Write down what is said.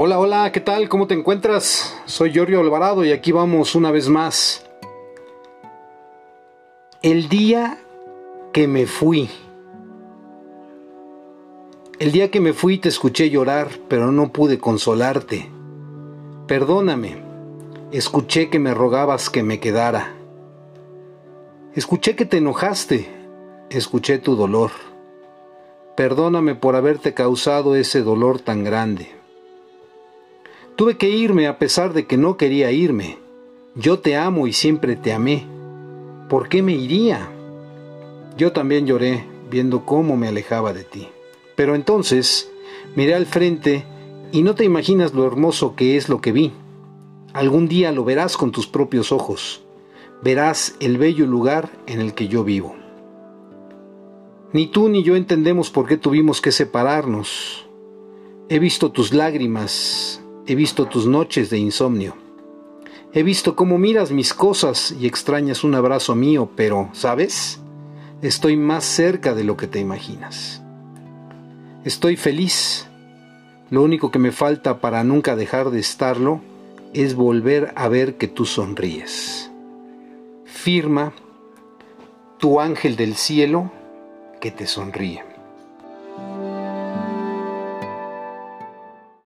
Hola, hola, ¿qué tal? ¿Cómo te encuentras? Soy Giorgio Alvarado y aquí vamos una vez más. El día que me fui. El día que me fui te escuché llorar, pero no pude consolarte. Perdóname. Escuché que me rogabas que me quedara. Escuché que te enojaste. Escuché tu dolor. Perdóname por haberte causado ese dolor tan grande. Tuve que irme a pesar de que no quería irme. Yo te amo y siempre te amé. ¿Por qué me iría? Yo también lloré viendo cómo me alejaba de ti. Pero entonces miré al frente y no te imaginas lo hermoso que es lo que vi. Algún día lo verás con tus propios ojos. Verás el bello lugar en el que yo vivo. Ni tú ni yo entendemos por qué tuvimos que separarnos. He visto tus lágrimas, He visto tus noches de insomnio. He visto cómo miras mis cosas y extrañas un abrazo mío, pero, ¿sabes? Estoy más cerca de lo que te imaginas. Estoy feliz. Lo único que me falta para nunca dejar de estarlo es volver a ver que tú sonríes. Firma tu ángel del cielo que te sonríe.